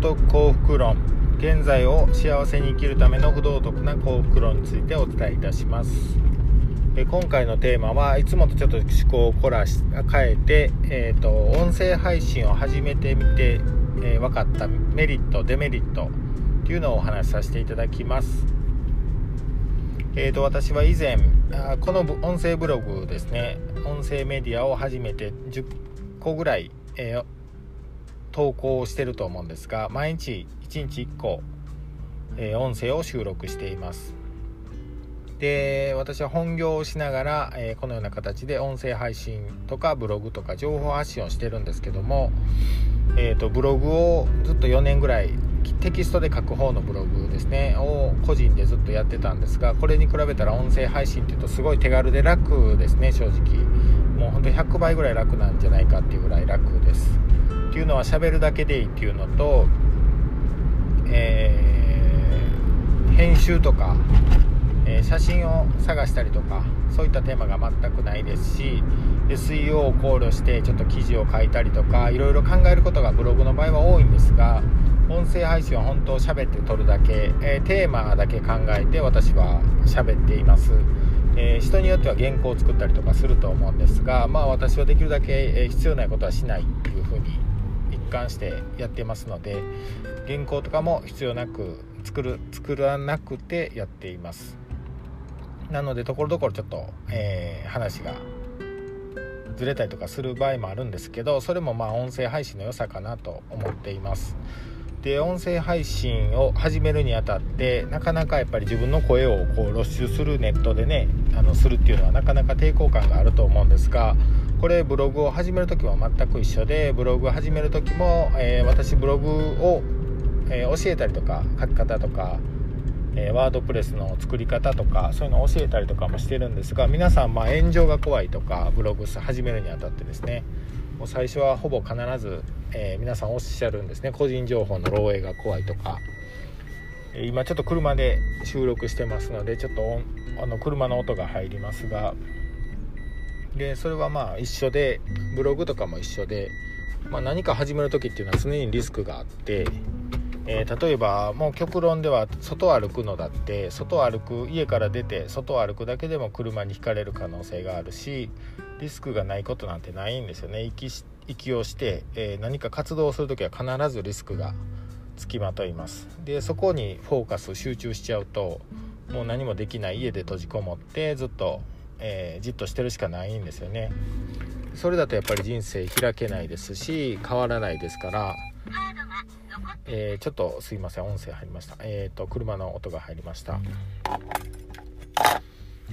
徳幸福論現在を幸せに生きるための不道徳な幸福論についてお伝えいたします。え今回のテーマはいつもとちょっと思考を凝らし変えて、えーと、音声配信を始めてみて、えー、分かったメリットデメリットっていうのをお話しさせていただきます。えーと、私は以前この音声ブログですね音声メディアを始めて10個ぐらい、えー、投稿してると思うんですが毎日1日1個、えー、音声を収録しています。で私は本業をしながら、えー、このような形で音声配信とかブログとか情報発信をしてるんですけども、えーと、ブログをずっと4年ぐらいテキストで書く方のブログですねを個人でずっとやってたんですがこれに比べたら音声配信っていうとすごい手軽で楽ですね正直。もうほんと100倍ぐらい楽なんじゃないかっていうぐらい楽です。っていうのは喋るだけでいいっていうのと、えー、編集とか、えー、写真を探したりとかそういったテーマが全くないですし SEO を考慮してちょっと記事を書いたりとかいろいろ考えることがブログの場合は多いんですが音声配信は本当喋って撮るだけ、えー、テーマだけ考えて私は喋っています。えー、人によっては原稿を作ったりとかすると思うんですがまあ私はできるだけ、え必要ないことはしないっていうふうに貫してやってますので原稿とかも必要なく作る作らなくてやっていますなのでところどころちょっと、えー、話がずれたりとかする場合もあるんですけどそれもまあ音声配信の良さかなと思っていますで音声配信を始めるにあたってなかなかやっぱり自分の声をこう露出するネットでねあのするっていうのはなかなか抵抗感があると思うんですがこれブログを始める時も全く一緒でブログを始める時も、えー、私ブログを、えー、教えたりとか書き方とか、えー、ワードプレスの作り方とかそういうのを教えたりとかもしてるんですが皆さんまあ炎上が怖いとかブログ始めるにあたってですねもう最初はほぼ必ず、え皆さんおっしゃるんですね。個人情報の漏洩が怖いとか。今ちょっと車で収録してますのでちょっとあの車の音が入りますがでそれはまあ一緒でブログとかも一緒で、まあ、何か始める時っていうのは常にリスクがあって、えー、例えばもう極論では外歩くのだって外歩く家から出て外歩くだけでも車にひかれる可能性があるしリスクがないことなんてないんですよね。息息をして、えー、何か活動をする時は必ずリスクがつきまといます。でそこにフォーカス集中しちゃうともう何もできない家で閉じこもってずっとえー、じっとしてるしかないんですよね。それだとやっぱり人生開けないですし変わらないですから、えー、ちょっとすいません音声入りました。えっ、ー、と車の音が入りました。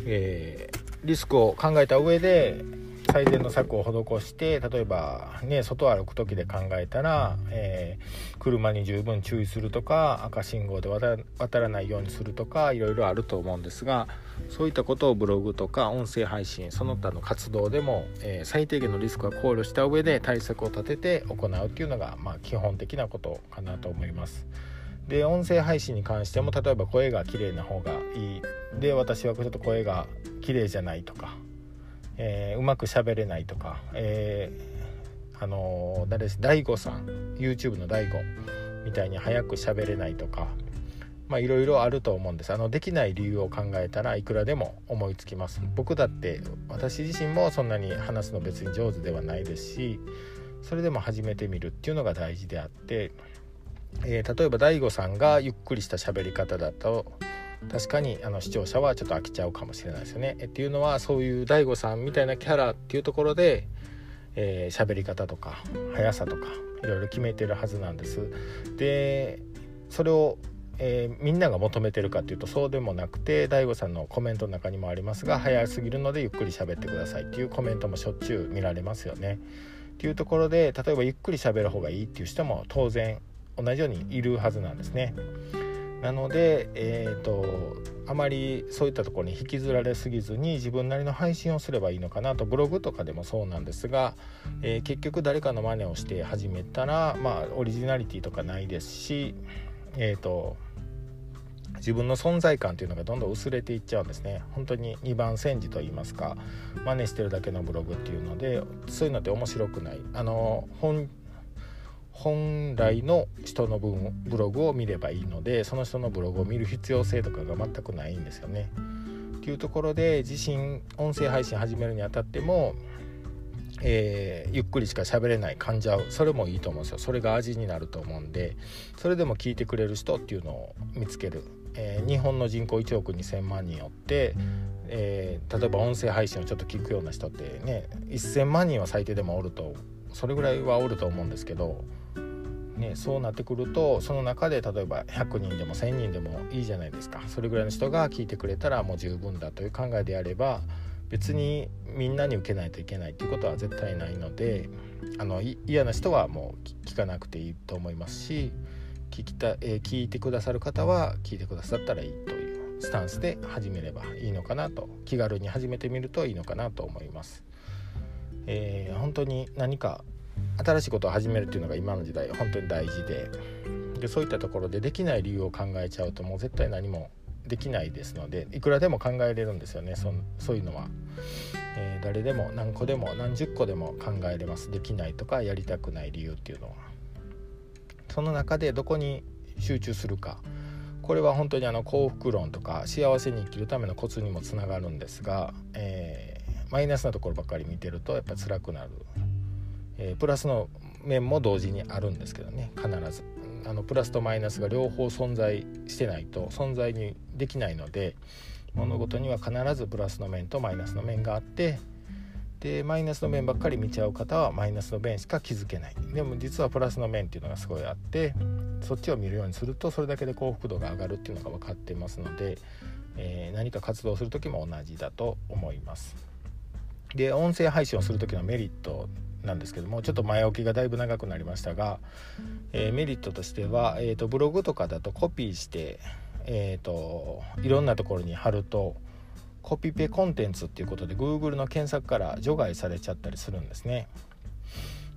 えリスクを考えた上で最善の策を施して例えばね外歩く時で考えたら、えー、車に十分注意するとか赤信号で渡らないようにするとかいろいろあると思うんですがそういったことをブログとか音声配信その他の活動でも、えー、最低限のリスクは考慮した上で対策を立てて行うっていうのが、まあ、基本的なことかなと思います。で音声配信に関しても例えば声が綺麗な方がいいで私はちょっと声が綺麗じゃないとかえー、うまく喋れないとか、えー、あのー、誰です？大悟さん。YouTube の大悟みたいに早く喋れないとかまあいろいろあると思うんです。あのできない理由を考えたらいくらでも思いつきます。僕だって私自身もそんなに話すの別に上手ではないですしそれでも始めてみるっていうのが大事であって、えー、例えば DAIGO さんがゆっくりした喋り方だと確かにあの視聴者はちょっと飽きちゃうかもしれないですよね。えっていうのはそういう DAIGO さんみたいなキャラっていうところで喋、えー、り方とか速さとかいろいろ決めてるはずなんです。でそれを、えー、みんなが求めてるかっていうとそうでもなくて DAIGO さんのコメントの中にもありますが早すぎるのでゆっくり喋ってくださいっていうコメントもしょっちゅう見られますよね。っていうところで例えばゆっくり喋る方がいいっていう人も当然同じようにいるはずなんですね。なので、えーと、あまりそういったところに引きずられすぎずに自分なりの配信をすればいいのかなとブログとかでもそうなんですが、えー、結局誰かの真似をして始めたら、まあ、オリジナリティとかないですし、えーと、自分の存在感というのがどんどん薄れていっちゃうんですね。本当に2番煎じと言いますか真似してるだけのブログっていうのでそういうのって面白くない。あの本本来の人の分ブログを見ればいいのでその人のブログを見る必要性とかが全くないんですよね。っていうところで自身音声配信始めるにあたっても、えー、ゆっくりしか喋れない患者それもいいと思うんですよそれが味になると思うんでそれでも聞いてくれる人っていうのを見つける、えー、日本の人口1億2,000万人おって、えー、例えば音声配信をちょっと聞くような人ってね1,000万人は最低でもおるとそれぐらいはおると思うんですけどね、そうなってくるとその中で例えば100人でも1,000人でもいいじゃないですかそれぐらいの人が聞いてくれたらもう十分だという考えであれば別にみんなに受けないといけないっていうことは絶対ないのであの嫌な人はもう聞かなくていいと思いますし聞きた、えー、聞いてくださる方は聞いてくださったらいいというスタンスで始めればいいのかなと気軽に始めてみるといいのかなと思います。えー、本当に何か新しいことを始めるっていうのが今の時代本当に大事ででそういったところでできない理由を考えちゃうともう絶対何もできないですのでいくらでも考えれるんですよねそそういうのは、えー、誰でも何個でも何十個でも考えれます。できないとかやりたくない理由っていうのは。その中でどこに集中するか。これは本当にあの幸福論とか幸せに生きるためのコツにもつながるんですが、えー、マイナスなところばっかり見てるとやっぱ辛くなる。えー、プラスの面も同時にあるんですけどね。必ず。あのプラスとマイナスが両方存在してないと存在にできないので物事には必ずプラスの面とマイナスの面があってでマイナスの面ばっかり見ちゃう方はマイナスの面しか気づけない。でも実はプラスの面っていうのがすごいあってそっちを見るようにするとそれだけで幸福度が上がるっていうのが分かってますので、えー、何か活動する時も同じだと思います。で音声配信をする時のメリットなんですけどもちょっと前置きがだいぶ長くなりましたが、えー、メリットとしては、えーと、ブログとかだとコピーして、えーと、いろんなところに貼るとコピペコンテンツっていうことで Google の検索から除外されちゃったりするんですね。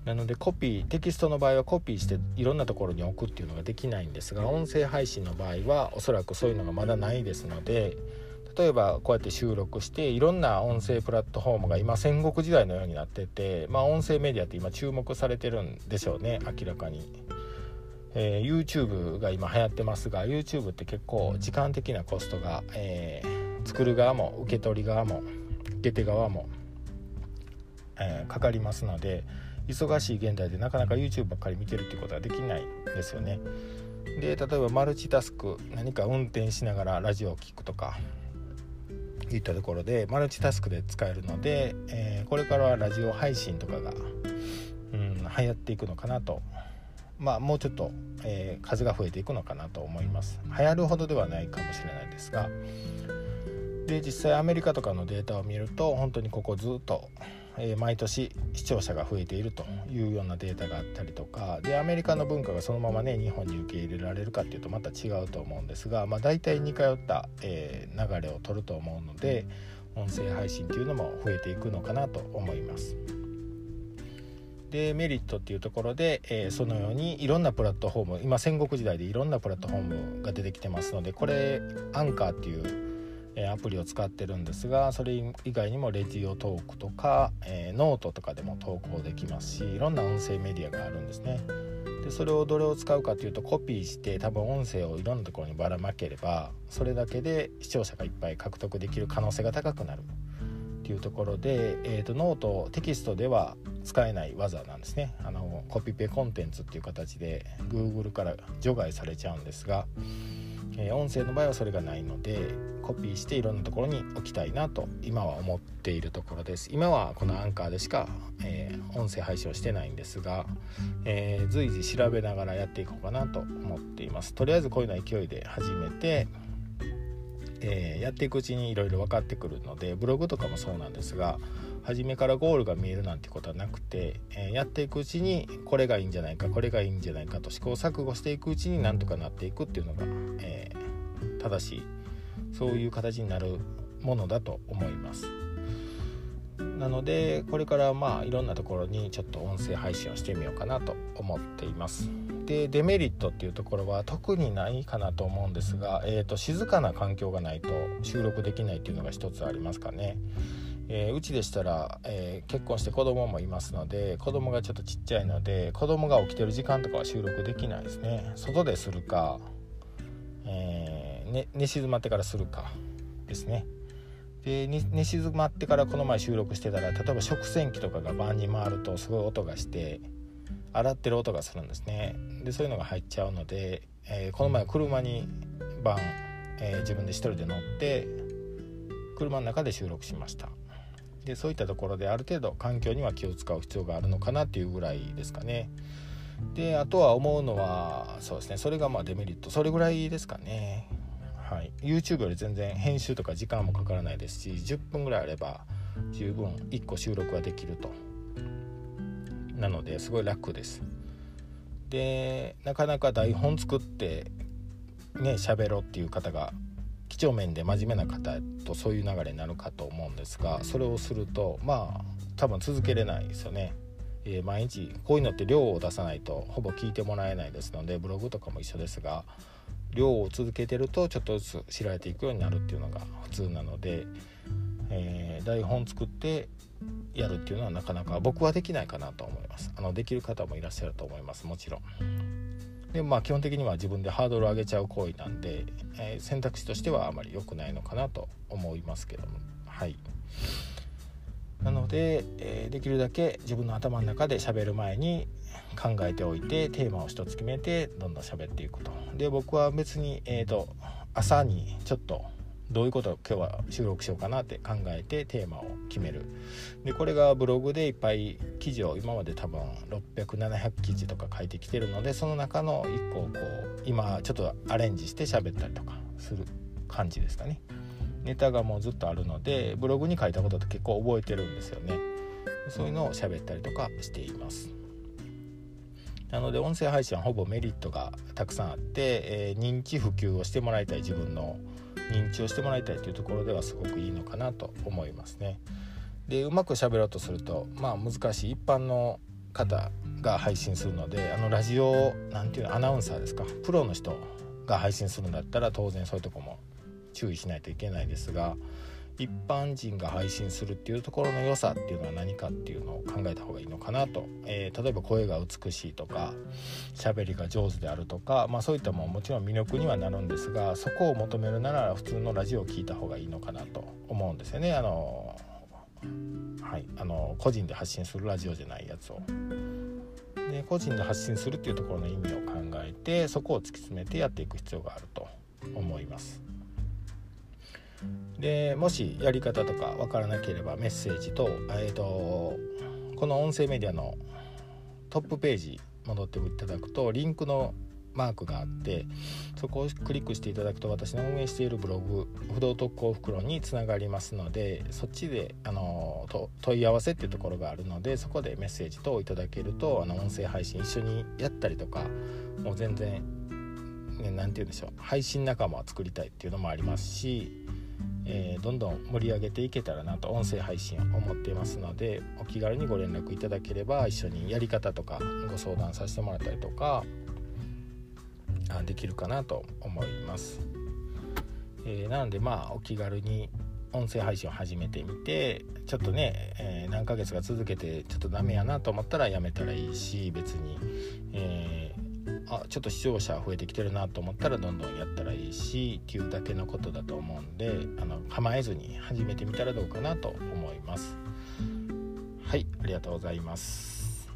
なのでコピーテキストの場合はコピーしていろんなところに置くっていうのができないんですが音声配信の場合はおそらくそういうのがまだないですので例えばこうやって収録していろんな音声プラットフォームが今戦国時代のようになってて、まあ、音声メディアって今注目されてるんでしょうね明らかに、えー、YouTube が今流行ってますが YouTube って結構時間的なコストが、えー、作る側も受け取り側も受け手側も、えー、かかりますので忙しい現代でなかなか YouTube ばっかり見てるっていうことはできないですよね。で例えばマルチタスク何か運転しながらラジオを聴くとかいったところでマルチタスクで使えるので、えー、これからはラジオ配信とかが、うん、流行っていくのかなと。まあもうちょっと、えー、数が増えていくのかなと思います。流行るほどではないかもしれないですが。で実際アメリカとかのデータを見ると本当にここずっとえ毎年視聴者が増えているというようなデータがあったりとかでアメリカの文化がそのままね日本に受け入れられるかっていうとまた違うと思うんですが、まあ、大体似通った、え、流れを取ると思うので音声配信っていうのも増えていくのかなと思います。でメリットっていうところで、えー、そのようにいろんなプラットフォーム今戦国時代でいろんなプラットフォームが出てきてますのでこれアンカーっていうアプリを使ってるんですがそれ以外にも Radiotalk とか、え、ノートとかでも投稿できますしいろんな音声メディアがあるんですね。でそれをどれを使うかというとコピーして多分音声をいろんなところにばらまければそれだけで視聴者がいっぱい獲得できる可能性が高くなる。っていうところで、えーと、ノートテキストでは使えない技なんですね。あのコピペコンテンツっていう形で Google から除外されちゃうんですがえー、音声の場合はそれがないのでコピーしていろんなところに置きたいなと今は思っているところです。今はこのアンカーでしか、えー、音声配信をしてないんですが、えー、随時調べながらやっていこうかなと思っています。とりあえずこういうような勢いで始めてえー、やっていくうちにいろいろ分かってくるのでブログとかもそうなんですが初めからゴールが見えるなんてことはなくて、えー、やっていくうちにこれがいいんじゃないかこれがいいんじゃないかと試行錯誤していくうちになんとかなっていくっていうのが、えー、正しいそういう形になるものだと思います。なのでこれからまあいろんなところにちょっと音声配信をしてみようかなと思っています。でデメリットっていうところは特にないかなと思うんですが、えーと、静かな環境がないと収録できないっていうのが一つありますかね。えー、うちでしたら、えー、結婚して子供もいますので子供がちょっとちっちゃいので子供が起きてる時間とかは収録できないですね外でするか、ね、寝静まってからするかですね。で寝静まってからこの前収録してたら例えば食洗機とかが晩に回るとすごい音がして洗ってる音がするんですね。でそういうのが入っちゃうので、えこの前車に晩、え自分で一人で乗って車の中で収録しました。でそういったところである程度環境には気を使う必要があるのかなっていうぐらいですかね。であとは思うのはそうですね。それがまあデメリット。それぐらいですかね。はい。YouTube より全然編集とか時間もかからないですし10分ぐらいあれば十分1個収録ができると。なのですごい楽です。でなかなか台本作ってね喋ろうっていう方が几帳面で真面目な方とそういう流れになるかと思うんですがそれをするとまあ多分続けれないですよね。えー、毎日こういうのって量を出さないとほぼ聞いてもらえないですのでブログとかも一緒ですが量を続けてるとちょっとずつ知られていくようになるっていうのが普通なので、えー、台本作ってやるっていうのはなかなか僕はできないかなと思います。あのできる方もいらっしゃると思います。もちろん。でまあ基本的には自分でハードルを上げちゃう行為なんで、えー、選択肢としてはあまり良くないのかなと思いますけども。はい。なので、えー、できるだけ自分の頭の中で喋る前に考えておいてテーマを一つ決めてどんどん喋っていくと。で僕は別に、えーと朝にちょっとどういうことを今日は収録しようかなって考えてテーマを決める。でこれがブログでいっぱい記事を今まで多分600700記事とか書いてきてるのでその中の1個をこう今ちょっとアレンジして喋ったりとかする感じですかね。ネタがもうずっとあるのでブログに書いたことって結構覚えてるんですよね。そういうのを喋ったりとかしています。なので音声配信はほぼメリットがたくさんあって、えー、認知普及をしてもらいたい自分の認知をしてもらいたいというところではすごくいいのかなと思いますね。でうまく喋ろうとするとまあ難しい一般の方が配信するのであのラジオなんていうのアナウンサーですか。プロの人が配信するんだったら当然そういうとこも注意しないといけないですが一般人が配信するっていうところの良さっていうのは何かっていうのを考えた方がいいのかなと、えー、例えば声が美しいとか喋りが上手であるとか、まあ、そういったもももちろん魅力にはなるんですがそこを求めるなら普通のラジオを聴いた方がいいのかなと思うんですよね。あのはい、あの個人で発信するラジオじゃないやつを。で個人で発信するっていうところの意味を考えてそこを突き詰めてやっていく必要があると思います。でもしやり方とか分からなければメッセージと,、えーと、この音声メディアのトップページ戻っていただくとリンクのマークがあってそこをクリックしていただくと私の運営しているブログ不動特攻袋につながりますのでそっちであの問い合わせっていうところがあるのでそこでメッセージ等をいただけるとあの音声配信一緒にやったりとかもう全然何、ね、て言うんでしょう配信仲間を作りたいっていうのもありますしえー、どんどん盛り上げていけたらなと音声配信を思っていますのでお気軽にご連絡いただければ一緒にやり方とかご相談させてもらったりとかできるかなと思います、えー、なのでまあお気軽に音声配信を始めてみてちょっとね、えー、何ヶ月か続けてちょっとダメやなと思ったらやめたらいいし別に、えあちょっと視聴者増えてきてるなと思ったらどんどんやったらいいしっていうだけのことだと思うんであの構えずに始めてみたらどうかなと思います。はいありがとうございます。